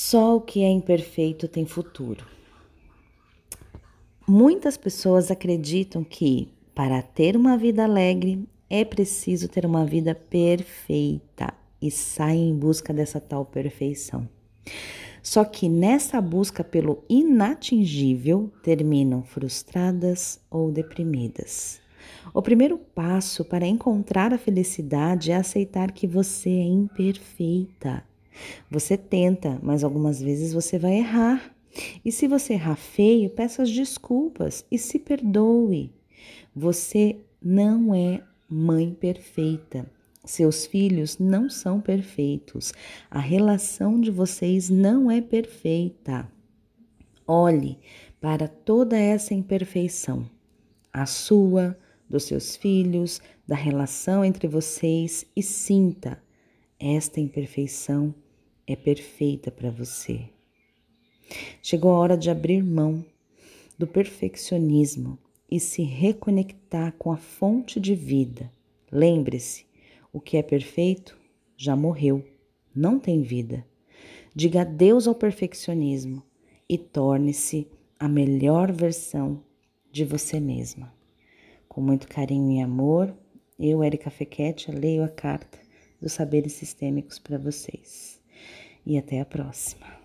Só o que é imperfeito tem futuro. Muitas pessoas acreditam que para ter uma vida alegre é preciso ter uma vida perfeita e saem em busca dessa tal perfeição. Só que nessa busca pelo inatingível terminam frustradas ou deprimidas. O primeiro passo para encontrar a felicidade é aceitar que você é imperfeita você tenta, mas algumas vezes você vai errar. E se você errar feio, peça as desculpas e se perdoe. Você não é mãe perfeita. Seus filhos não são perfeitos. A relação de vocês não é perfeita. Olhe para toda essa imperfeição, a sua, dos seus filhos, da relação entre vocês e sinta esta imperfeição é perfeita para você. Chegou a hora de abrir mão do perfeccionismo e se reconectar com a fonte de vida. Lembre-se: o que é perfeito já morreu, não tem vida. Diga adeus ao perfeccionismo e torne-se a melhor versão de você mesma. Com muito carinho e amor, eu, Erika Fequete, leio a carta dos saberes sistêmicos para vocês e até a próxima.